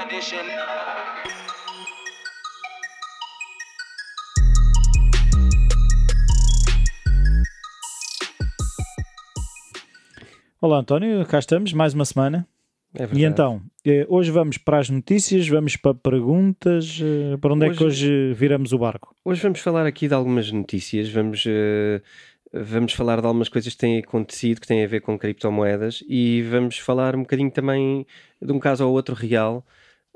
edition. Olá António, cá estamos, mais uma semana. É E então, eh, hoje vamos para as notícias, vamos para perguntas. eh, Para onde é que Hoje- hoje viramos o barco? Hoje vamos falar aqui de algumas notícias, vamos, eh, vamos falar de algumas coisas que têm acontecido, que têm a ver com criptomoedas e vamos falar um bocadinho também de um caso ou outro real,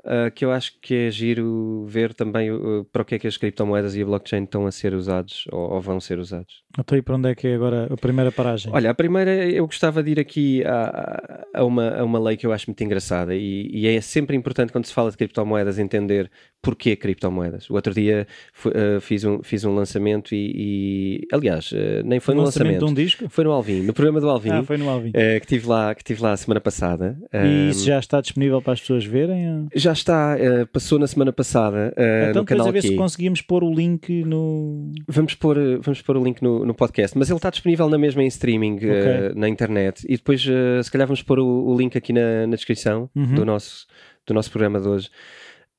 ah, que eu acho que é giro ver também uh, para o que é que as criptomoedas e a blockchain estão a ser usados ou, ou vão ser usados. Então, e para onde é que é agora a primeira paragem? Olha, a primeira eu gostava de ir aqui a, a- uma, a uma lei que eu acho muito engraçada e, e é sempre importante quando se fala de criptomoedas entender porquê criptomoedas. O outro dia fu- eh, fiz, um, fiz um lançamento e, e, aliás, nem foi Um no lançamento lançamento, de um disco? foi no Alvin, no programa do Alvin, Ah, foi no Alvin. que tive lá, que tive lá a semana passada. E isso já está disponível para as pessoas verem? ou? já está, eh, passou na semana passada eh, então, no canal a ver se conseguimos pôr o link no. Vamos pôr, eh, vamos pôr o link no, no podcast, mas ele está disponível na mesma em streaming eh, na internet. E depois, se calhar, vamos pôr o, o link aqui na, na descrição Uhum. do, nosso, do nosso programa de hoje.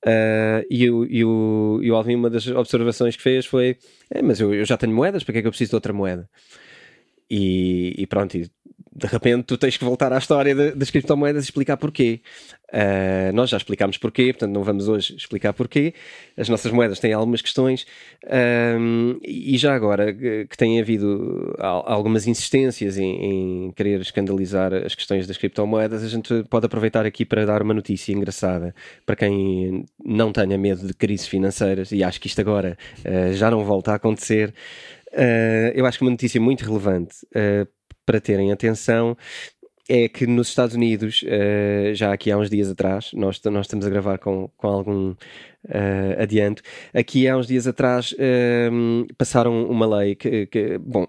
Eh, e, o, e, o, e o Alvin, uma das observações que fez foi: "É, Mas eu, eu já tenho moedas, para que é que eu preciso de outra moeda? E, e pronto, e de repente tu tens que voltar à história de- das criptomoedas e explicar porquê. Uh, nós já explicámos porquê, portanto não vamos hoje explicar porquê. As nossas moedas têm algumas questões um, e já agora que tem havido al- algumas insistências em, em querer escandalizar as questões das criptomoedas, a gente pode aproveitar aqui para dar uma notícia engraçada para quem não tenha medo de crises financeiras e acho que isto agora uh, já não volta a acontecer. Uh, eu acho que uma notícia muito relevante uh, para terem atenção é que nos Estados Unidos, eh, já aqui há uns dias atrás, nós, nós estamos a gravar com, com algum eh, adianto, aqui há uns dias atrás eh, passaram uma lei que, que- bom,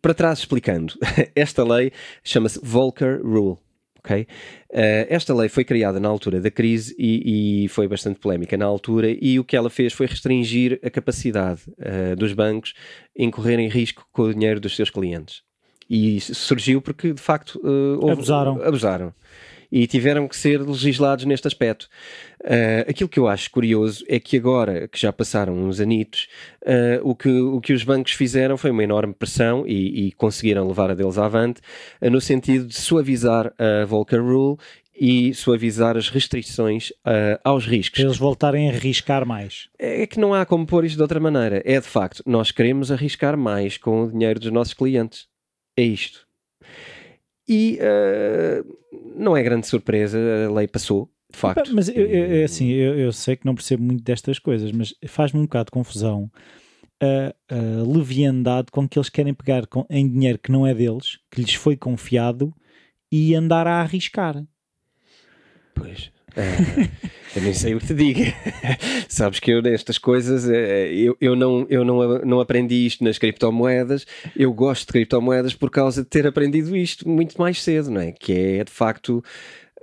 para trás explicando, esta lei chama-se Volcker Rule. ok? Eh, esta lei foi criada na altura da crise e, e foi bastante polémica na altura e o que ela fez foi restringir a capacidade dos bancos em correrem risco com o dinheiro dos seus clientes. E isso surgiu porque, de facto, eh, houve- Abusaram. abusaram. E tiveram que ser legislados neste aspecto. Eh, aquilo que eu acho curioso é que agora, que já passaram uns anitos, eh, o, que, o que os bancos fizeram foi uma enorme pressão e, e conseguiram levar a deles avante, no sentido de suavizar a Volcker Rule e suavizar as restrições eh, aos riscos. Para eles voltarem a arriscar mais. É que não há como pôr isto de outra maneira. É de facto, nós queremos arriscar mais com o dinheiro dos nossos clientes. É isto. E eh, não é grande surpresa, a lei passou, de facto. Mas eu, eu- assim, eu, eu sei que não percebo muito destas coisas, mas faz-me um bocado de confusão a, a leviandade com que eles querem pegar com- em dinheiro que não é deles, que lhes foi confiado, e andar a arriscar. Pois. eu nem sei o que te digo. Sabes que eu nestas coisas eh, eu, eu, não, eu não, não aprendi isto nas criptomoedas. Eu gosto de criptomoedas por causa de ter aprendido isto muito mais cedo, não é? Que é de facto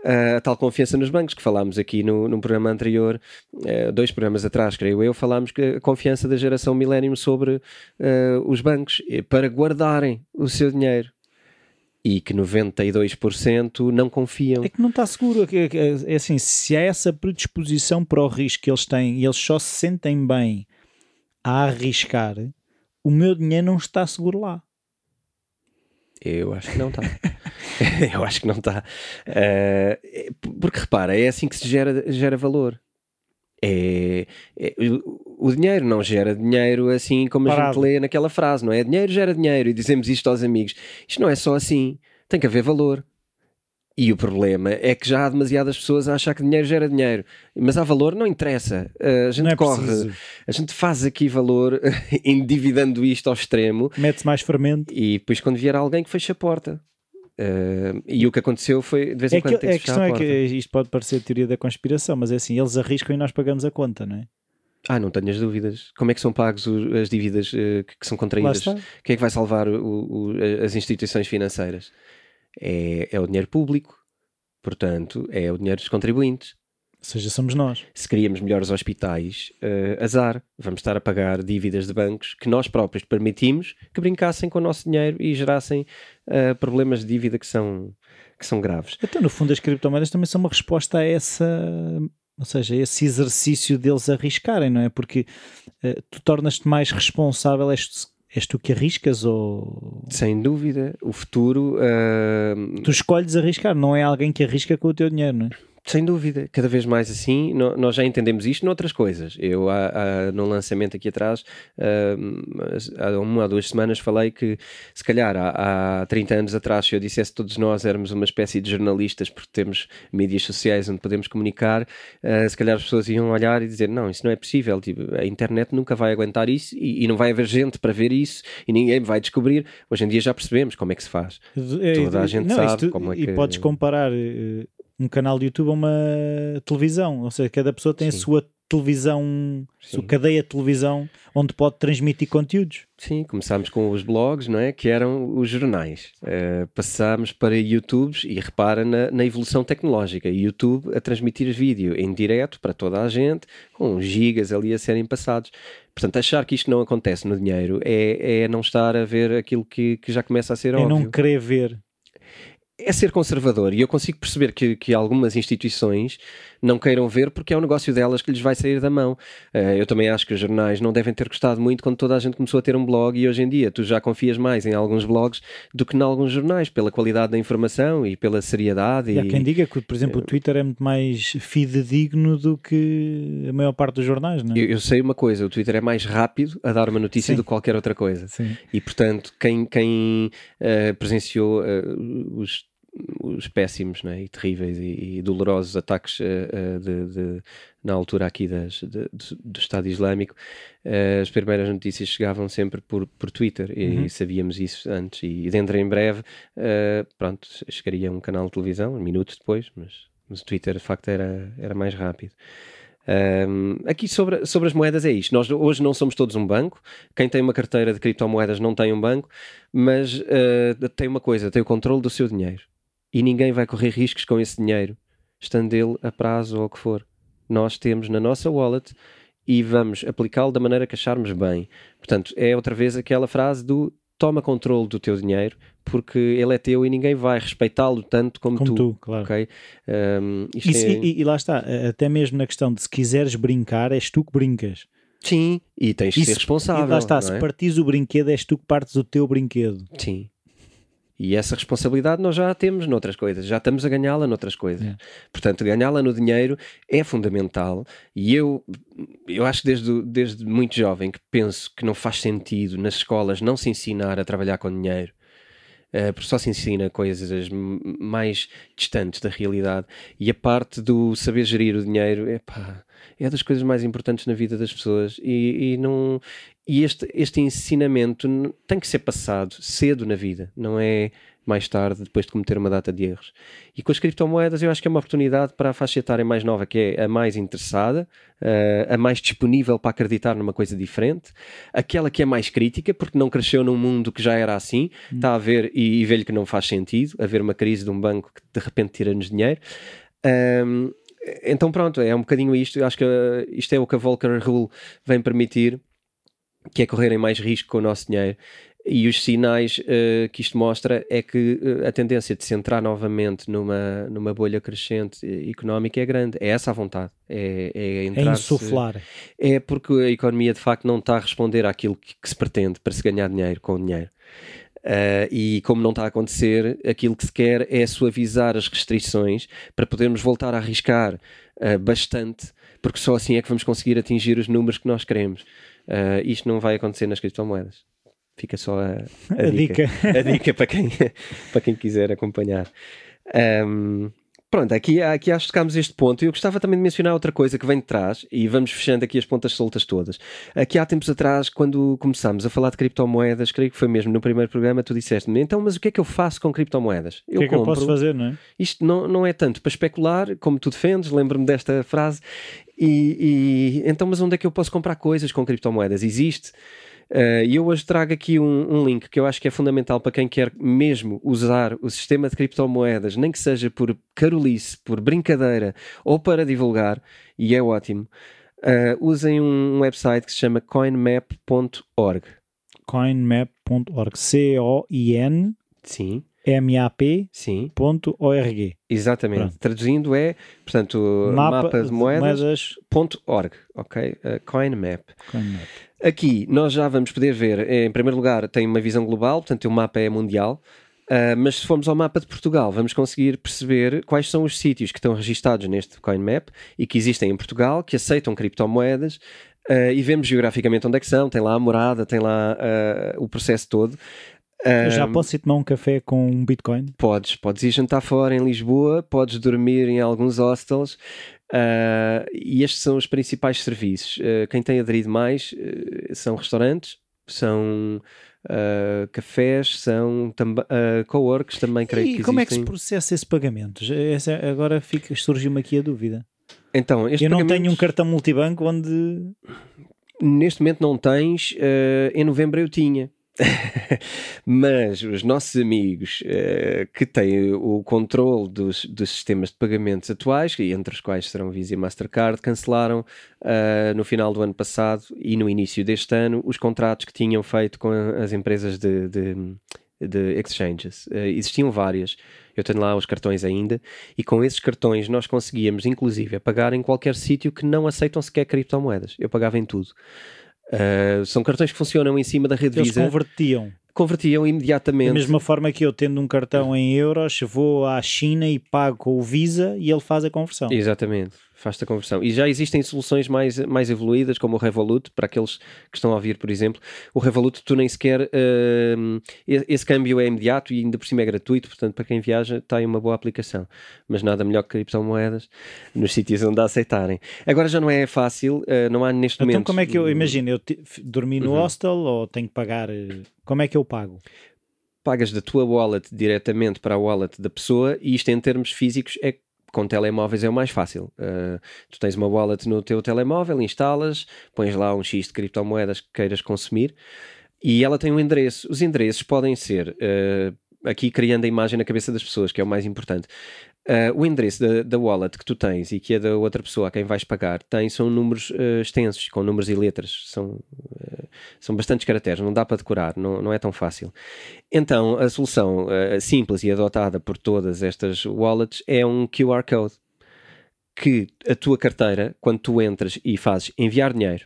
a tal confiança nos bancos que falámos aqui no, num programa anterior, eh, dois programas atrás, creio eu, falámos que a confiança da geração Millennium sobre eh, os bancos para guardarem o seu dinheiro. E que 92% não confiam. É que não está seguro. É, é assim, se há essa predisposição para o risco que eles têm e eles só se sentem bem a arriscar, o meu dinheiro não está seguro lá. Eu acho que não está. eu acho que não está. Eh, porque repara, é assim que se gera, gera valor. É, é- o, dinheiro não gera dinheiro assim como a Parado. gente lê naquela frase, não é? Dinheiro gera dinheiro e dizemos isto aos amigos. Isto não é só assim. Tem que haver valor. E o problema é que já há demasiadas pessoas a achar que dinheiro gera dinheiro. Mas há valor, não interessa. Eh, a gente é corre, preciso. a gente faz aqui valor endividando isto ao extremo Mete-se mais fermento. e depois quando vier alguém que feche a porta. Uh, e o que aconteceu foi de vez em É quando que, tem a que fechar questão a é que isto pode parecer teoria da conspiração, mas é assim, eles arriscam e nós pagamos a conta, não é? Ah, não tenhas dúvidas. Como é que são pagos o- as dívidas uh, que, que são contraídas? Quem é que vai salvar o- o- as instituições financeiras? É, é o dinheiro público, portanto, é o dinheiro dos contribuintes. Ou seja, somos nós. Se queríamos melhores hospitais, uh, azar, vamos estar a pagar dívidas de bancos que nós próprios permitimos que brincassem com o nosso dinheiro e gerassem uh, problemas de dívida que são, que são graves. Então, no fundo, as criptomoedas também são uma resposta a essa Ou seja, esse exercício deles arriscarem, não é? Porque uh, tu tornas-te mais responsável, és, és tu que arriscas ou. Sem dúvida, o futuro. Uh... Tu escolhes arriscar, não é alguém que arrisca com o teu dinheiro, não é? Sem dúvida, cada vez mais assim, nós já entendemos isto noutras coisas. Eu, há, há, no lançamento aqui atrás, uh, há uma ou duas semanas, falei que se calhar há, há 30 anos atrás, se eu dissesse que todos nós éramos uma espécie de jornalistas porque temos mídias sociais onde podemos comunicar, uh, se calhar as pessoas iam olhar e dizer: Não, isso não é possível, tipo, a internet nunca vai aguentar isso e, e, não vai haver gente para ver isso e ninguém vai descobrir. Hoje em dia já percebemos como é que se faz. É, Toda a gente não, sabe isto, como é que. E podes comparar eh, um canal de YouTube a uma televisão, ou seja, cada pessoa tem Sim. a sua televisão, a sua cadeia de televisão onde pode transmitir conteúdos. Sim, começámos com os blogs, não é? Que eram os jornais. Uh, passámos para YouTubes e repara na, na, evolução tecnológica. YouTube a transmitir vídeo em direto para toda a gente, com gigas ali a serem passados. Portanto, achar que isto não acontece no dinheiro é, é não estar a ver aquilo que, que já começa a ser é óbvio. É não querer ver é ser conservador e eu consigo perceber que, que algumas instituições não queiram ver porque é o negócio delas que lhes vai sair da mão. Uh, eu também acho que os jornais não devem ter gostado muito quando toda a gente começou a ter um blog e hoje em dia tu já confias mais em alguns blogs do que em alguns jornais, pela qualidade da informação e pela seriedade. E, e há quem diga que, por exemplo, o Twitter é muito mais fidedigno do que a maior parte dos jornais, não é? Eu, eu sei uma coisa, o Twitter é mais rápido a dar uma notícia Sim. do que qualquer outra coisa. Sim. E, portanto, quem, quem uh, presenciou uh, os os péssimos né, e terríveis e, e dolorosos ataques uh, de, de, na altura aqui das, de, do Estado Islâmico, uh, as primeiras notícias chegavam sempre por, por Twitter e, uhum. sabíamos isso antes. E dentro em breve, uh, pronto, chegaria um canal de televisão, minutos depois, mas, mas o Twitter de facto era, era mais rápido. Um, aqui sobre, sobre as moedas é isto. Nós hoje não somos todos um banco. Quem tem uma carteira de criptomoedas não tem um banco, mas uh, tem uma coisa: tem o controle do seu dinheiro e ninguém vai correr riscos com esse dinheiro, estando ele a prazo ou o que for. Nós temos na nossa wallet e vamos aplicá-lo da maneira que acharmos bem. Portanto, é outra vez aquela frase do toma controle do teu dinheiro porque ele é teu e ninguém vai respeitá-lo tanto como, como tu. tu claro. Okay? Um, e, é... e, e, lá está, até mesmo na questão de se quiseres brincar, és tu que brincas. Sim, e tens de ser responsável. E lá está, é? se partires o brinquedo, és tu que partes o teu brinquedo. Sim. E essa responsabilidade nós já a temos noutras coisas, já estamos a ganhá-la noutras coisas. É. Portanto, ganhá-la no dinheiro é fundamental. E eu, eu acho que desde, desde muito jovem que penso que não faz sentido nas escolas não se ensinar a trabalhar com dinheiro. Uh, porque só se ensina coisas mais distantes da realidade. E a parte do saber gerir o dinheiro epá, é das coisas mais importantes na vida das pessoas. E, e não e este, este ensinamento tem que ser passado cedo na vida, não é mais tarde, depois de cometer uma data de erros. E com as criptomoedas eu acho que é uma oportunidade para a faixa etária mais nova, que é a mais interessada, uh, a mais disponível para acreditar numa coisa diferente, aquela que é mais crítica, porque não cresceu num mundo que já era assim, hum. está a ver e, e vê-lhe que não faz sentido, haver uma crise de um banco que de repente tira-nos dinheiro. Um, então pronto, é um bocadinho isto, eu acho que uh, isto é o que a Volcker Rule vem permitir que é correrem mais risco com o nosso dinheiro. E os sinais uh, que isto mostra é que uh, a tendência de se entrar novamente numa, numa bolha crescente económica é grande. É essa a vontade. É, é, entrar é insuflar. É porque a economia de facto não está a responder àquilo que, que se pretende para se ganhar dinheiro com o dinheiro. Uh, e como não está a acontecer, aquilo que se quer é suavizar as restrições para podermos voltar a arriscar bastante, porque só assim é que vamos conseguir atingir os números que nós queremos. Isto não vai acontecer nas criptomoedas. Fica só a, a, a dica. dica. a dica para quem, para quem quiser acompanhar. Um, pronto, aqui, aqui acho que tocámos este ponto. Eu gostava também de mencionar outra coisa que vem de trás e vamos fechando aqui as pontas soltas todas. Aqui há tempos atrás, quando começámos a falar de criptomoedas, creio que foi mesmo no primeiro programa, tu disseste-me, então, mas o que é que eu faço com criptomoedas? Eu o que é que compro, eu posso fazer, não é? Isto não, não é tanto para especular, como tu defendes, lembro-me desta frase, e, e, então, mas onde é que eu posso comprar coisas com criptomoedas? Existe. Uh, e eu hoje trago aqui um, um, link que eu acho que é fundamental para quem quer mesmo usar o sistema de criptomoedas, nem que seja por carolice, por brincadeira ou para divulgar, e é ótimo. Uh, usem um website que se chama coinmap.org. Coinmap.org. C-O-I-N. Sim. map.org. Exatamente. Pronto. Traduzindo é, portanto, mapa, de moedas.org, ok? Uh, CoinMap. CoinMap. Aqui nós já vamos poder ver, em primeiro lugar, tem uma visão global, portanto, o mapa é mundial. Uh, mas se formos ao mapa de Portugal, vamos conseguir perceber quais são os sítios que estão registados neste CoinMap e que existem em Portugal, que aceitam criptomoedas, uh, e vemos geograficamente onde é que são, tem lá a morada, tem lá uh, o processo todo. Já posso ir tomar um café com um Bitcoin? Podes, podes ir jantar fora em Lisboa, podes dormir em alguns hostels. Uh, e estes são os principais serviços. Uh, quem tem aderido mais uh, são restaurantes, são cafés, são uh, co-works também, creio e que como existem. é que se processa esse pagamento? Essa, agora surgiu-me aqui a dúvida. Então, Eu não tenho um cartão multibanco onde. Neste momento não tens, em novembro eu tinha. Mas os nossos amigos uh, que têm o controle dos, dos, sistemas de pagamentos atuais, entre os quais serão Visa e Mastercard, cancelaram uh, no final do ano passado e no início deste ano os contratos que tinham feito com as empresas de, de, de exchanges. Uh, existiam várias. Eu tenho lá os cartões ainda, e com esses cartões nós conseguíamos, inclusive, pagar em qualquer sítio que não aceitam sequer criptomoedas. Eu pagava em tudo. Uh, são cartões que funcionam em cima da rede Eles Visa. convertiam. Convertiam imediatamente. Da mesma forma que eu, tendo um cartão em euros, vou à China e pago com o Visa e ele faz a conversão. Exatamente, faz a conversão. E já existem soluções mais, mais evoluídas, como o Revolut, para aqueles que estão a ouvir, por exemplo. O Revolut, tu nem sequer. Uh, esse câmbio é imediato e ainda por cima é gratuito, portanto, para quem viaja, tem uma boa aplicação. Mas nada melhor que criptomoedas nos sítios onde a aceitarem. Agora já não é fácil, uh, não há neste então, momento. Então, como é que eu. Imagino, eu dormi no uhum. hostel ou tenho que pagar. Como é que eu pago? Pagas da tua wallet diretamente para a wallet da pessoa e isto em termos físicos é com telemóveis é o mais fácil. Uh, tu tens uma wallet no teu telemóvel, instalas, pões lá um X de criptomoedas que queiras consumir e ela tem um endereço. Os endereços podem ser, uh, aqui criando a imagem na cabeça das pessoas, que é o mais importante. Uh, o endereço da, da, wallet que tu tens e que é da outra pessoa a quem vais pagar tem, são números uh, extensos, com números e letras. São, uh, são bastantes caracteres, não dá para decorar, não, não é tão fácil. Então, a solução simples e adotada por todas estas wallets é um QR Code. Que a tua carteira, quando tu entras e fazes enviar dinheiro,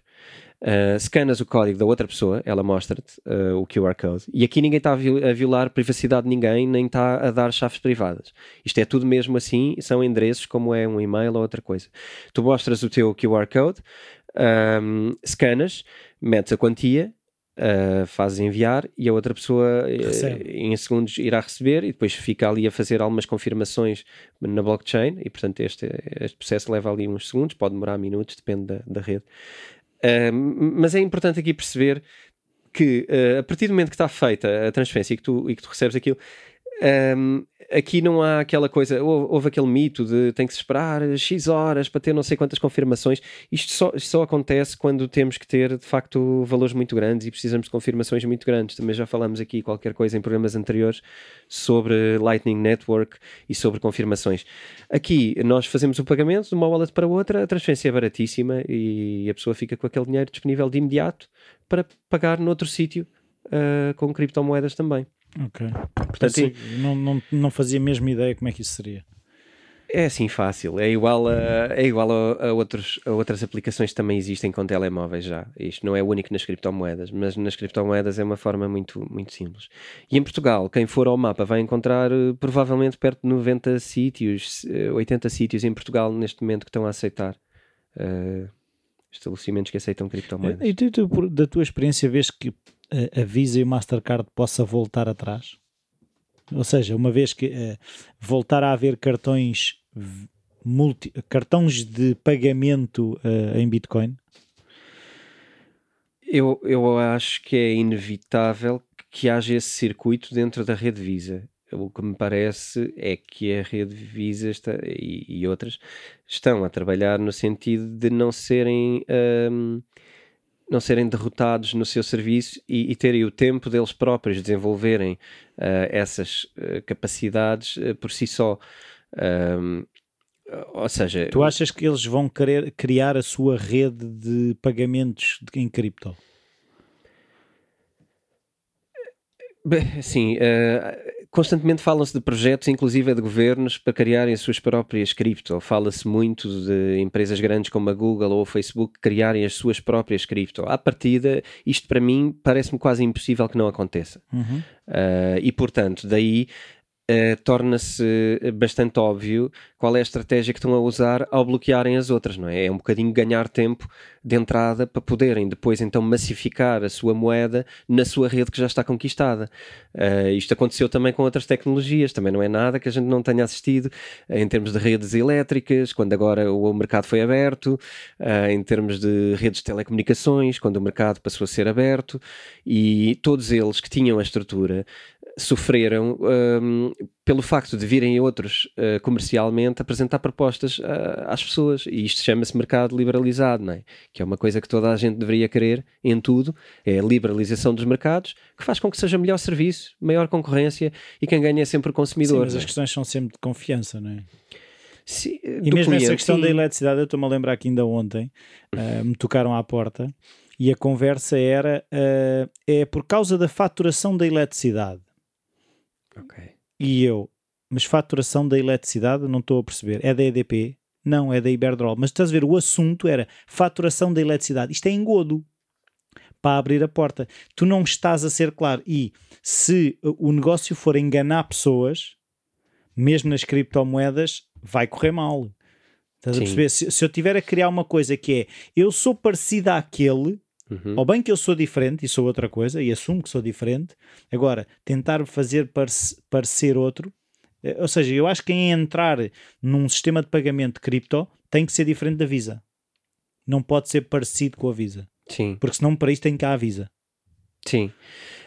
Uh, scanas o código da outra pessoa, ela mostra-te uh, o QR Code. E aqui ninguém está a, violar a privacidade de ninguém, nem está a dar chaves privadas. Isto é tudo mesmo assim, são endereços como é um e-mail ou outra coisa. Tu mostras o teu QR Code, um, scanas, metes a quantia, uh, fazes enviar e a outra pessoa em segundos irá receber e depois fica ali a fazer algumas confirmações na blockchain e portanto este, este processo leva ali uns segundos, pode demorar minutos, depende da, da rede mas é importante aqui perceber que uh, a partir do momento que está feita a transferência e que tu, e que tu recebes aquilo, um, aqui não há aquela coisa, houve aquele mito de tem que se esperar X horas para ter não sei quantas confirmações. Isto só, isto só acontece quando temos que ter de facto valores muito grandes e precisamos de confirmações muito grandes. Também já falamos aqui qualquer coisa em programas anteriores sobre Lightning Network e sobre confirmações. Aqui nós fazemos o pagamento de uma wallet para outra, a transferência é baratíssima e a pessoa fica com aquele dinheiro disponível de imediato para pagar noutro sítio uh, com criptomoedas também. Ok. Portanto, assim, não, não, não fazia mesmo ideia como é que isso seria. É assim fácil, é igual, a, é igual a, a, outros, a outras aplicações que também existem com telemóveis já. Isto não é único nas criptomoedas, mas nas criptomoedas é uma forma muito, muito simples. E em Portugal, quem for ao mapa vai encontrar uh, provavelmente perto de 90 sítios, 80 sítios em Portugal neste momento que estão a aceitar uh, estabelecimentos que aceitam criptomoedas. E tu, tu, da tua experiência, vês que a Visa e o Mastercard possa voltar atrás? Ou seja, uma vez que uh, voltar a haver cartões multi, cartões de pagamento uh, em Bitcoin? Eu, eu acho que é inevitável que haja esse circuito dentro da rede Visa. O que me parece é que a rede Visa está, e, e outras estão a trabalhar no sentido de não serem. Um, não serem derrotados no seu serviço e, e terem o tempo deles próprios desenvolverem uh, essas uh, capacidades uh, por si só. Um, ou seja, tu achas que eles vão querer criar a sua rede de pagamentos em cripto? Sim, constantemente falam-se de projetos, inclusive de governos, para criarem as suas próprias cripto. Fala-se muito de empresas grandes como a Google ou o Facebook criarem as suas próprias cripto. À partida, isto para mim parece-me quase impossível que não aconteça. Uhum. Uh, e portanto, daí Uh, torna-se bastante óbvio qual é a estratégia que estão a usar ao bloquearem as outras, não é? É um bocadinho ganhar tempo de entrada para poderem depois então massificar a sua moeda na sua rede que já está conquistada. Uh, isto aconteceu também com outras tecnologias, também não é nada que a gente não tenha assistido uh, em termos de redes elétricas, quando agora o mercado foi aberto, em termos de redes de telecomunicações, quando o mercado passou a ser aberto, e todos eles que tinham a estrutura sofreram um, pelo facto de virem outros uh, comercialmente apresentar propostas uh, às pessoas. E isto chama-se mercado liberalizado, não é? que é uma coisa que toda a gente deveria querer em tudo. É a liberalização dos mercados que faz com que seja melhor serviço, maior concorrência e quem ganha é sempre o consumidor. Sim, mas as é? questões são sempre de confiança, não é? Sim, e mesmo cliente, essa questão sim. da eletricidade, eu estou-me a lembrar que ainda ontem uh, me tocaram à porta e a conversa era é por causa da faturação da eletricidade e eu, mas faturação da eletricidade, não estou a perceber. É da EDP? Não, é da Iberdrola. Mas estás a ver, o assunto era faturação da eletricidade. Isto é engodo para abrir a porta. Tu não estás a ser claro. E se o negócio for enganar pessoas, mesmo nas criptomoedas, vai correr mal. Estás Sim. a perceber? Se, se, eu tiver a criar uma coisa que é eu sou parecida àquele, Uhum. Ou bem que eu sou diferente e sou outra coisa e assumo que sou diferente, agora tentar fazer parece, parecer outro, eh, ou seja, eu acho que em entrar num sistema de pagamento de cripto tem que ser diferente da Visa. Não pode ser parecido com a Visa. Sim. Porque senão para isso tem cá a Visa. Sim.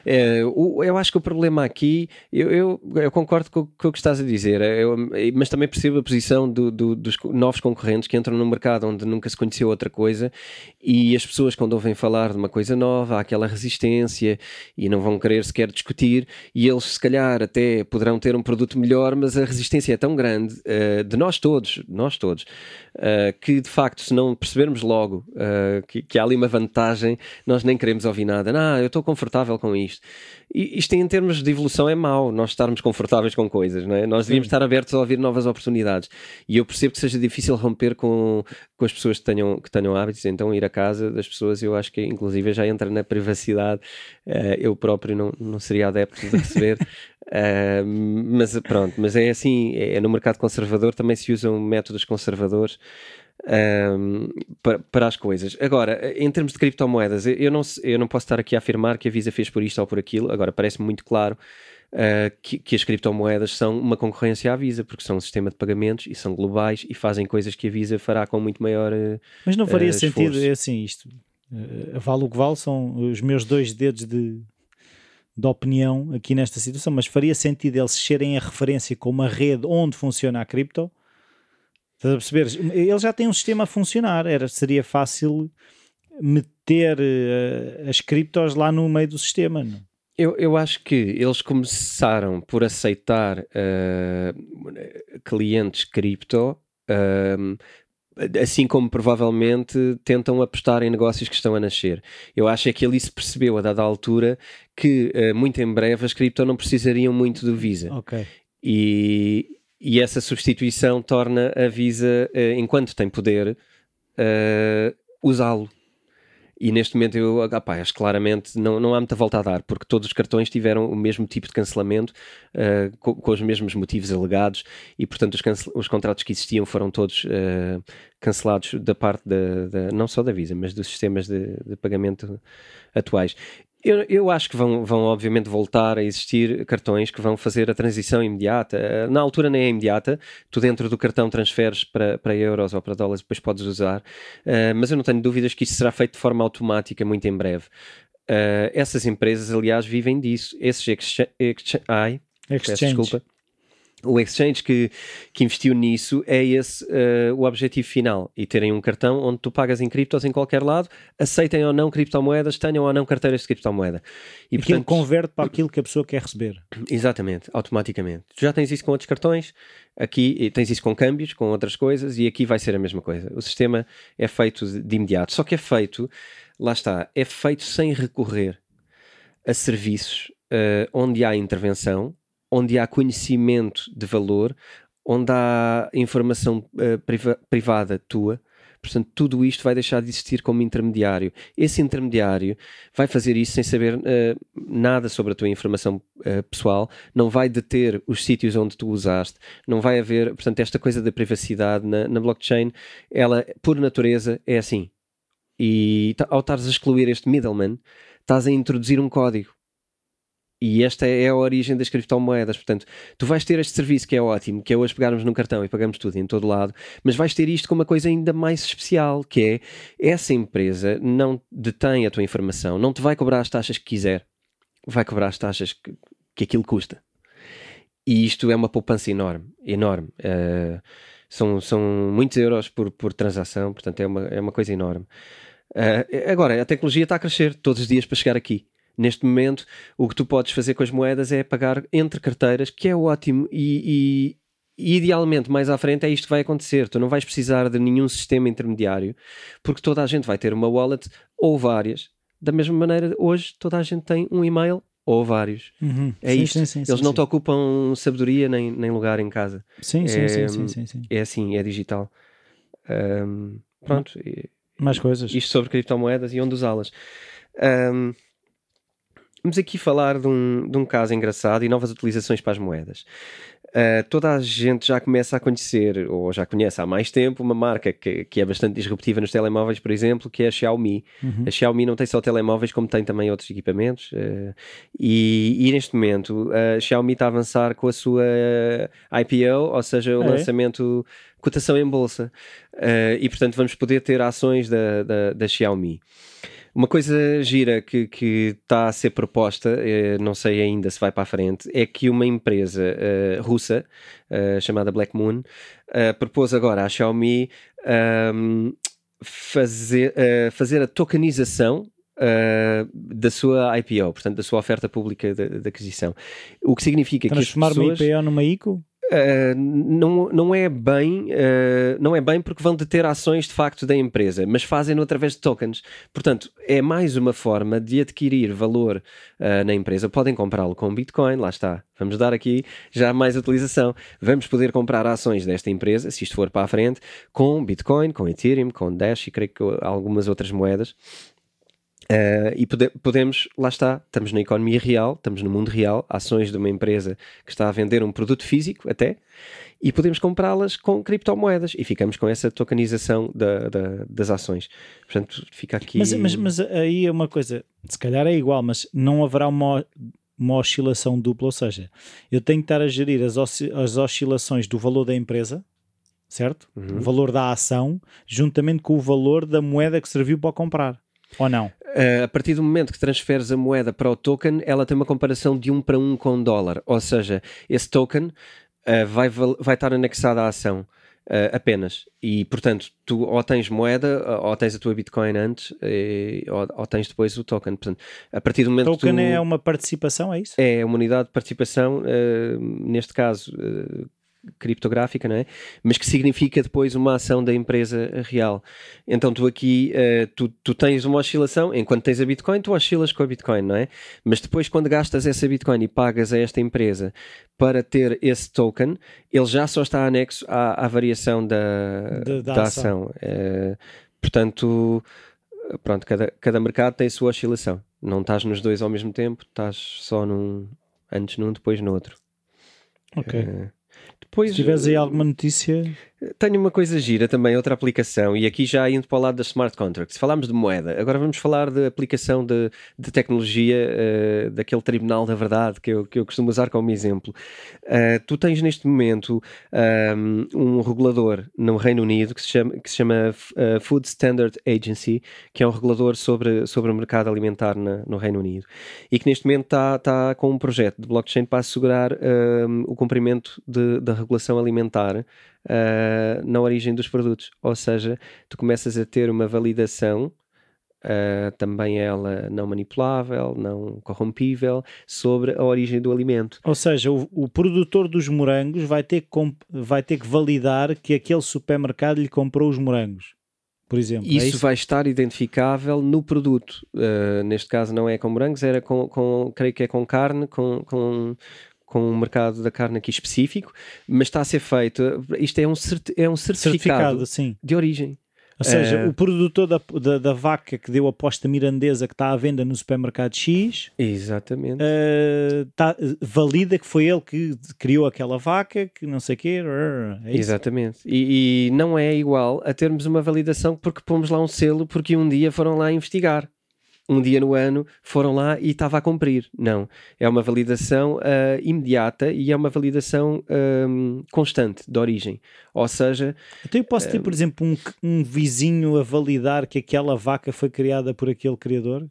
É, o, eu acho que o problema aqui, eu, eu, eu concordo com, com, o que estás a dizer, é, eu, mas também percebo a posição do, do, dos novos concorrentes que entram no mercado onde nunca se conheceu outra coisa e as pessoas, quando ouvem falar de uma coisa nova, há aquela resistência e não vão querer sequer discutir. E eles, se calhar, até poderão ter um produto melhor, mas a resistência é tão grande uh, de nós todos, nós todos, uh, que de facto, se não percebermos logo uh, que, que há ali uma vantagem, nós nem queremos ouvir nada. Não, eu estou confortável com isto. E isto em termos de evolução é mau, nós estarmos confortáveis com coisas, não é? Nós devíamos Sim. estar abertos a ouvir novas oportunidades. E eu percebo que seja difícil romper com, com as pessoas que tenham, que tenham hábitos, então ir a casa das pessoas, eu acho que inclusive já entra na privacidade. Uh, eu próprio não, não seria adepto de receber. Uh, mas pronto, mas é assim, é, no mercado conservador também se usam métodos conservadores um, para, para, as coisas. Agora, em termos de criptomoedas, eu não, eu não posso estar aqui a afirmar que a Visa fez por isto ou por aquilo. Agora, parece-me muito claro uh, que, que, as criptomoedas são uma concorrência à Visa, porque são um sistema de pagamentos e são globais e fazem coisas que a Visa fará com muito maior. Uh, Mas não faria sentido, é assim, isto. vale o que vale, são os meus dois dedos de, de opinião aqui nesta situação, mas faria sentido eles serem a referência com uma rede onde funciona a cripto Estás a perceber? Ele já tem um sistema a funcionar, era, seria fácil meter uh, as criptos lá no meio do sistema. Não? Eu, eu acho que eles começaram por aceitar uh, clientes cripto, uh, assim como provavelmente tentam apostar em negócios que estão a nascer. Eu acho é que ele se percebeu a dada altura que uh, muito em breve as cripto não precisariam muito do Visa. Ok. E, e essa substituição torna a Visa, uh, enquanto tem poder, uh, usá-lo. E neste momento eu opa, acho claramente não, não há muita volta a dar, porque todos os cartões tiveram o mesmo tipo de cancelamento, uh, com, com, os mesmos motivos alegados, e portanto os, os contratos que existiam foram todos uh, cancelados da parte da, da, não só da Visa, mas dos sistemas de, de pagamento atuais. Eu, eu acho que vão, vão, obviamente, voltar a existir cartões que vão fazer a transição imediata. Na altura nem é imediata, tu dentro do cartão transferes para, para euros ou para dólares, depois podes usar, uh, mas eu não tenho dúvidas que isso será feito de forma automática muito em breve. Uh, essas empresas, aliás, vivem disso. Esses exchange, exchange, ai, exchange. desculpa o exchange que, que investiu nisso é esse uh, o objetivo final e terem um cartão onde tu pagas em criptos em qualquer lado, aceitem ou não criptomoedas, tenham ou não carteiras de criptomoeda. E aquilo portanto, converte para aquilo que a pessoa quer receber. Exatamente, automaticamente. Tu já tens isso com outros cartões, aqui tens isso com câmbios, com outras coisas e aqui vai ser a mesma coisa. O sistema é feito de imediato, só que é feito, lá está, é feito sem recorrer a serviços uh, onde há intervenção onde há conhecimento de valor, onde há informação uh, priva privada tua. Portanto, tudo isto vai deixar de existir como intermediário. Esse intermediário vai fazer isso sem saber uh, nada sobre a tua informação uh, pessoal, não vai deter os sítios onde tu usaste, não vai haver. Portanto, esta coisa da privacidade na, na blockchain, ela, por natureza, é assim. E ao estares a excluir este middleman, estás a introduzir um código. E esta é a origem das criptomoedas. Portanto, tu vais ter este serviço que é ótimo, que é hoje pegarmos num cartão e pagamos tudo em todo lado, mas vais ter isto com uma coisa ainda mais especial, que é essa empresa não detém a tua informação, não te vai cobrar as taxas que quiser, vai cobrar as taxas que, que aquilo custa. E isto é uma poupança enorme, enorme. Uh, são, são muitos euros por, por transação, portanto é uma, é uma coisa enorme. Uh, agora, a tecnologia está a crescer todos os dias para chegar aqui. Neste momento, o que tu podes fazer com as moedas é pagar entre carteiras, que é ótimo e, e, e idealmente mais à frente é isto que vai acontecer. Tu não vais precisar de nenhum sistema intermediário, porque toda a gente vai ter uma wallet ou várias. Da mesma maneira, hoje toda a gente tem um e-mail ou vários. Uhum. É sim, isto. Sim, sim, Eles não te ocupam sabedoria nem, nem lugar em casa. Sim, sim, é, sim, sim, sim. É assim, é digital. Ahm, pronto, Mais coisas. isto sobre criptomoedas e onde usá-las. Ahm, vamos aqui falar de um, de um caso engraçado e novas utilizações para as moedas. Ah, toda a gente já começa a conhecer, ou já conhece há mais tempo, uma marca que, que é bastante disruptiva nos telemóveis, por exemplo, que é a Xiaomi. Uhum. A Xiaomi não tem só telemóveis, como tem também outros equipamentos. eh, e, e neste momento a Xiaomi está a avançar com a sua IPO, ou seja, o Ah, é? lançamento, cotação em bolsa. Eh, e portanto vamos poder ter ações da, da, da Xiaomi. Uma coisa gira que, que está a ser proposta, eh, não sei ainda se vai para a frente, é que uma empresa eh, russa eh, chamada Black Moon eh, propôs agora à Xiaomi ahm, fazer, eh, fazer a tokenização eh, da sua IPO, portanto, da sua oferta pública de, de aquisição. O que significa que as Transformar uma pessoas... IPO numa ICO? Uh, não, não é bem uh, não é bem porque vão deter ações de facto da empresa, mas fazem-no através de tokens. Portanto, é mais uma forma de adquirir valor uh, na empresa. Podem comprá-lo com Bitcoin, lá está. Vamos dar aqui já mais utilização. Vamos poder comprar ações desta empresa, se isto for para a frente, com Bitcoin, com Ethereum, com Dash e creio que algumas outras moedas. Uh, e pode- podemos, lá está, estamos na economia real, estamos no mundo real, ações de uma empresa que está a vender um produto físico até, e podemos comprá-las com criptomoedas e ficamos com essa tokenização da- da- das ações. Portanto, fica aqui. Mas, mas, mas aí é uma coisa, se calhar é igual, mas não haverá uma, uma oscilação dupla, ou seja, eu tenho que estar a gerir as, as oscilações do valor da empresa, certo? Uhum. O valor da ação, juntamente com o valor da moeda que serviu para comprar. Ou não? Uh, a partir do momento que transferes a moeda para o token, ela tem uma comparação de um para um com o dólar. Ou seja, esse token uh, vai, vai estar anexado à ação uh, apenas. E, portanto, tu ou tens moeda, uh, ou tens a tua Bitcoin antes, eh, ou, ou tens depois o token. Portanto, a partir do momento Token tu... é uma participação, é isso? É uma unidade de participação, eh, neste caso eh, criptográfica, não é? Mas que significa depois uma ação da empresa real. Então tu aqui, eh, tu, tu tens uma oscilação, enquanto tens a Bitcoin, tu oscilas com a Bitcoin, não é? Mas depois quando gastas essa Bitcoin e pagas a esta empresa para ter esse token, ele já só está anexo à, à variação da, Da- da da ação. ação. Eh, portanto, pronto, cada, cada mercado tem a sua oscilação. Não estás nos dois ao mesmo tempo, estás só num, antes num, depois no outro. Ok. Eh, depois, Se tiveres aí eh, alguma notícia, tenho uma coisa gira também, outra aplicação, e aqui já indo para o lado das smart contracts. Falámos de moeda, agora vamos falar de aplicação de, de tecnologia, eh, daquele tribunal da verdade que eu, que eu costumo usar como exemplo. Eh, tu tens neste momento ahm, um regulador no Reino Unido que se chama, que se chama eh, Food Standard Agency, que é um regulador sobre, sobre o mercado alimentar na- no Reino Unido, e que neste momento está com um projeto de blockchain para assegurar ahm, o cumprimento de- da regulação alimentar uh, na origem dos produtos. Ou seja, tu começas a ter uma validação, uh, também ela não manipulável, não corrompível, sobre a origem do alimento. ou seja, o, o produtor dos morangos vai ter, que vai ter que validar que aquele supermercado lhe comprou os morangos, por exemplo. é Isso, isso? vai estar identificável no produto. Uh, neste caso não é com morangos, era com, com creio que é com carne, com, com, com um mercado da carne aqui específico, mas está a ser feito. Isto é um, certi é um certificado, certificado de origem. Ou seja, Eh, o produtor da, da, da vaca que deu a posta mirandesa que está à venda no supermercado X Exatamente. eh, tá, valida que foi ele que criou aquela vaca, que não sei o quê. É. Exatamente. E, e não é igual a termos uma validação porque pomos lá um selo porque um dia foram lá investigar. Um dia no ano foram lá e estava a cumprir. Não. É uma validação ah, imediata e é uma validação ahm, constante de origem. Ou seja, Então eu posso ter, por exemplo, um, um vizinho a validar que aquela vaca foi criada por aquele criador?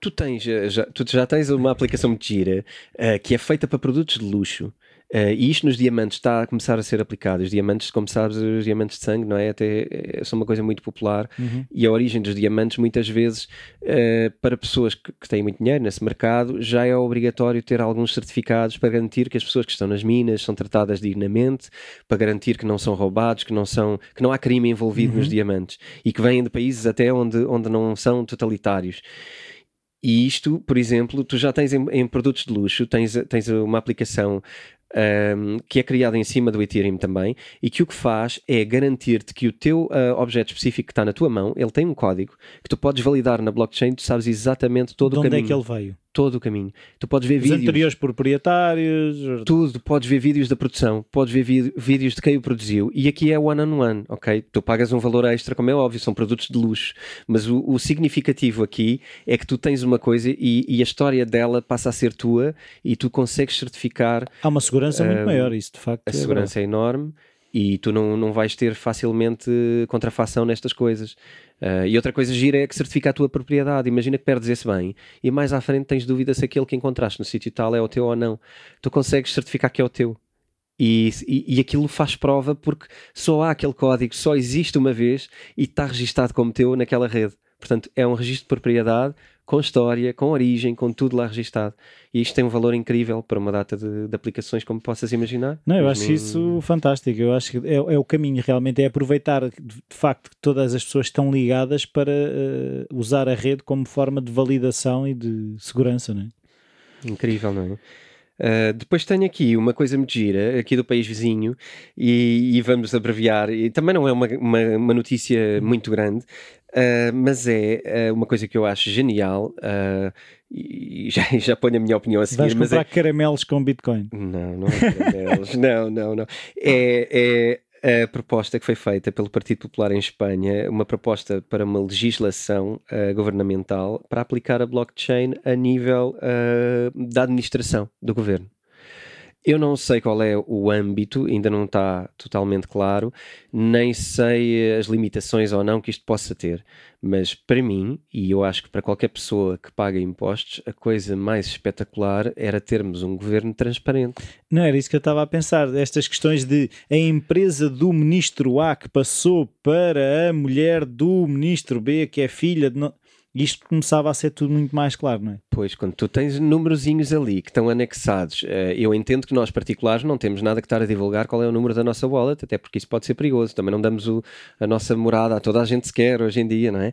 tu tens eh, já, tu já tens uma aplicação muito gira eh, que é feita para produtos de luxo. Eh, e isto nos diamantes está a começar a ser aplicado. Os diamantes, como sabes, os diamantes de sangue, não é? Até eh, são uma coisa muito popular. Uhum. E a origem dos diamantes, muitas vezes, eh, para pessoas que, que têm muito dinheiro nesse mercado, já é obrigatório ter alguns certificados para garantir que as pessoas que estão nas minas são tratadas dignamente, para garantir que não são roubados, que não, são, que não há crime envolvido nos diamantes e que vêm de países até onde, onde não são totalitários. E isto, por exemplo, tu já tens em, em produtos de luxo, tens, tens uma aplicação ahm, que é criada em cima do Ethereum também e que o que faz é garantir-te que o teu ah, objeto específico que está na tua mão, ele tem um código que tu podes validar na blockchain, tu sabes exatamente todo de o onde caminho. é que ele veio? Todo o caminho. Tu podes ver Os vídeos. anteriores proprietários. Tudo, podes ver vídeos da produção, podes ver vídeos de quem o produziu e aqui é one on one, ok? Tu pagas um valor extra, como é óbvio, são produtos de luxo, mas o, o significativo aqui é que tu tens uma coisa e, e a história dela passa a ser tua e tu consegues certificar Há uma segurança muito Ah, maior, isso de facto. a é segurança é enorme e tu não, não vais ter facilmente contrafação nestas coisas. Ah, e outra coisa gira é que certifica a tua propriedade. Imagina que perdes esse bem e mais à frente tens dúvida se aquele que encontraste no sítio tal é o teu ou não. Tu consegues certificar que é o teu. E, e, e aquilo faz prova porque só há aquele código, só existe uma vez e está registado como teu naquela rede. Portanto, é um registro de propriedade com história, com origem, com tudo lá registado. E isto tem um valor incrível para uma data de, de aplicações, como possas imaginar. Não, eu acho isso fantástico. Eu acho que é, é o caminho realmente, é aproveitar de de facto que todas as pessoas estão ligadas para eh, usar a rede como forma de validação e de segurança, não é? Incrível, não é? Uh, depois tenho aqui uma coisa muito gira, aqui do país vizinho, e, e vamos abreviar. E também não é uma, uma, uma notícia muito grande, uh, mas é uh, uma coisa que eu acho genial. uh, e já, já ponho a minha opinião a seguir. Vais mas comprar é, caramelos com Bitcoin. não, não é caramelos. não, não, não. É, é a proposta que foi feita pelo Partido Popular em Espanha, uma proposta para uma legislação governamental para aplicar a blockchain a nível da administração do governo. Eu não sei qual é o âmbito, ainda não está totalmente claro, nem sei as limitações ou não que isto possa ter, mas para mim, e eu acho que para qualquer pessoa que paga impostos, a coisa mais espetacular era termos um governo transparente. Não era isso que eu estava a pensar. Estas questões de a empresa do ministro A que passou para a mulher do ministro B, que é filha de. Isto começava a ser tudo muito mais claro, não é? Pois, quando tu tens numerozinhos ali que estão anexados, eh, eu entendo que nós particulares não temos nada que estar a divulgar qual é o número da nossa wallet, até porque isso pode ser perigoso. Também não damos o- a nossa morada a toda a gente sequer hoje em dia, não é?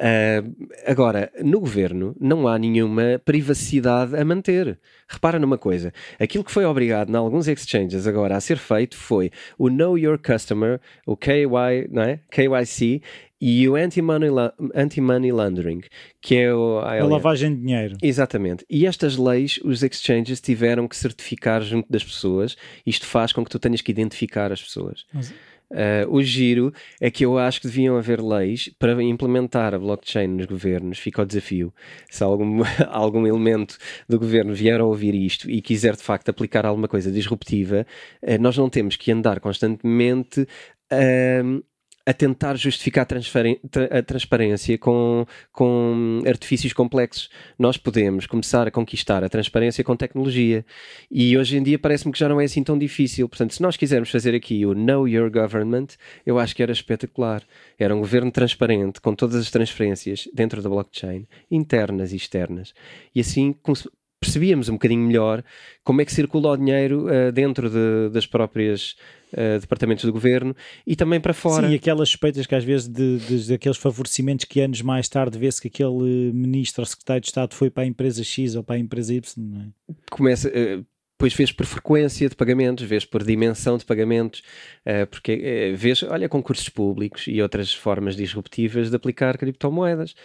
Ah, agora, no governo não há nenhuma privacidade a manter. Repara numa coisa: aquilo que foi obrigado em alguns exchanges agora a ser feito foi o Know Your Customer, o KY, não é? KYC e o Anti-Money Anti-Money Laundering, que é o A lavagem de dinheiro. Exatamente. E estas leis, os exchanges tiveram que certificar junto das pessoas. Isto faz com que tu tenhas que identificar as pessoas. Mas- Ah, o giro é que eu acho que deviam haver leis para implementar a blockchain nos governos. Fica o desafio. Se algum, algum elemento do governo vier a ouvir isto e quiser de facto aplicar alguma coisa disruptiva, eh, nós não temos que andar constantemente ahm, a tentar justificar a, transparência com, com artifícios complexos. Nós podemos começar a conquistar a transparência com tecnologia. E hoje em dia parece-me que já não é assim tão difícil. Portanto, se nós quisermos fazer aqui o Know Your Government, eu acho que era espetacular. Era um governo transparente, com todas as transferências dentro da blockchain, internas e externas. E assim percebíamos um bocadinho melhor como é que circula o dinheiro ah, dentro de- das próprias ah, departamentos do governo e também para fora. Sim, aquelas suspeitas que às vezes de, de- daqueles favorecimentos que anos mais tarde vê-se que aquele ministro ou secretário de Estado foi para a empresa X ou para a empresa Y, não é? começa. eh, depois vês por frequência de pagamentos, vês por dimensão de pagamentos, uh, porque uh, vês, olha, concursos públicos e outras formas disruptivas de aplicar criptomoedas.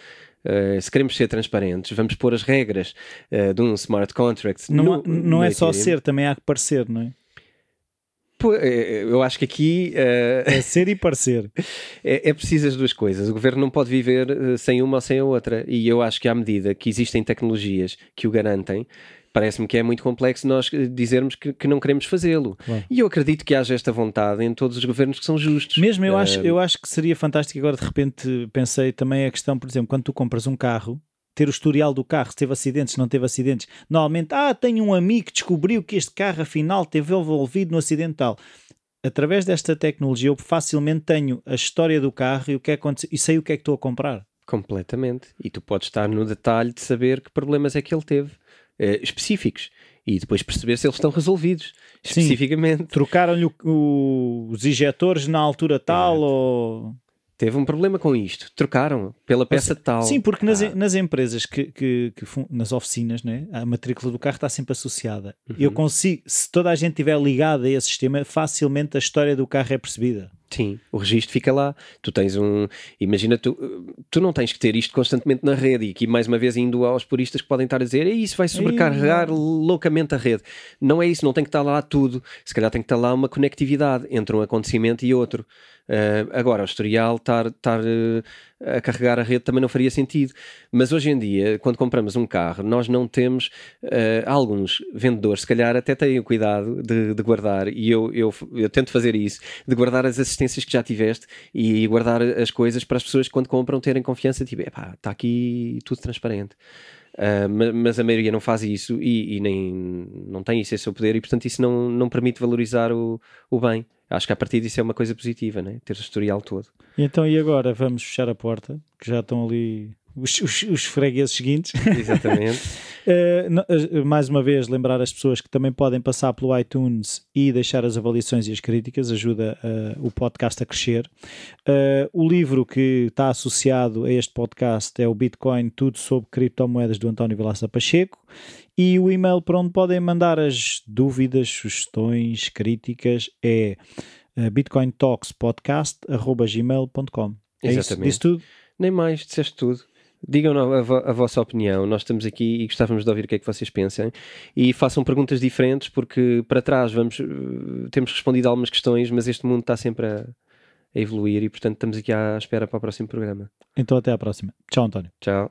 Uh, se queremos ser transparentes, vamos pôr as regras de um smart contract. Não, no, não no é só ser, também há que parecer, não é? Pô, Eu acho que aqui É ser e parecer. é, é preciso as duas coisas. O governo não pode viver eh, sem uma ou sem a outra. E eu acho que à medida que existem tecnologias que o garantem, parece-me que é muito complexo nós eh, dizermos que, que não queremos fazê-lo. Claro. E eu acredito que haja esta vontade em todos os governos que são justos. Mesmo eu acho, Eh, eu acho que seria fantástico. Agora, de repente, pensei também a questão, por exemplo, quando tu compras um carro, ter o historial do carro, se teve acidentes, se não teve acidentes. Normalmente, ah, tenho um amigo que descobriu que este carro afinal teve envolvido no acidente tal. Através desta tecnologia, eu facilmente tenho a história do carro e o que é que aconteceu e sei o que é que estou a comprar. Completamente. E tu podes estar no detalhe de saber que problemas é que ele teve, eh, específicos. E depois perceber se eles estão resolvidos, especificamente. Trocaram-lhe os injetores na altura tal Exato. ou Teve um problema com isto, trocaram pela peça tal. Sim, porque nas, Ah, nas empresas que, que, que nas oficinas, né, a matrícula do carro está sempre associada. Uhum. Eu consigo, se toda a gente estiver ligada a esse sistema, facilmente a história do carro é percebida. Sim, o registro fica lá. Tu tens um. Imagina, tu, tu não tens que ter isto constantemente na rede. E aqui, mais uma vez, indo aos puristas que podem estar a dizer "É isso vai sobrecarregar loucamente a rede. Não é isso, não tem que estar lá tudo. Se calhar tem que estar lá uma conectividade entre um acontecimento e outro. Uh, agora, o historial estar, estar uh, a carregar a rede também não faria sentido. Mas hoje em dia, quando compramos um carro, nós não temos. uh, alguns vendedores, se calhar, até têm o cuidado de, de guardar, e eu, eu, eu tento fazer isso, de guardar as assistências que já tiveste e guardar as coisas para as pessoas quando compram, terem confiança. Tipo, está aqui tudo transparente. Uh, ma- mas a maioria não faz isso e, e nem não tem isso, esse seu poder, e portanto isso não, não permite valorizar o, o bem. Acho que a partir disso é uma coisa positiva, né? ter o historial todo. Então, e agora vamos fechar a porta, que já estão ali os, os, os fregueses seguintes. Exatamente. Uh, no- uh, mais uma vez, lembrar as pessoas que também podem passar pelo iTunes e deixar as avaliações e as críticas, ajuda uh, o podcast a crescer. Uh, o livro que está associado a este podcast é o Bitcoin, tudo sobre criptomoedas do António Vilaça Pacheco. E o e-mail para onde podem mandar as dúvidas, sugestões, críticas é bitcointalkspodcast.gmail.com. É isso? Exatamente. Disse tudo? Nem mais, disseste tudo. Digam a, vo- a vossa opinião, nós estamos aqui e gostávamos de ouvir o que é que vocês pensam e façam perguntas diferentes porque para trás vamos, eh, temos respondido a algumas questões, mas este mundo está sempre a, a evoluir e portanto estamos aqui à espera para o próximo programa. Então até à próxima. Tchau, António. Tchau.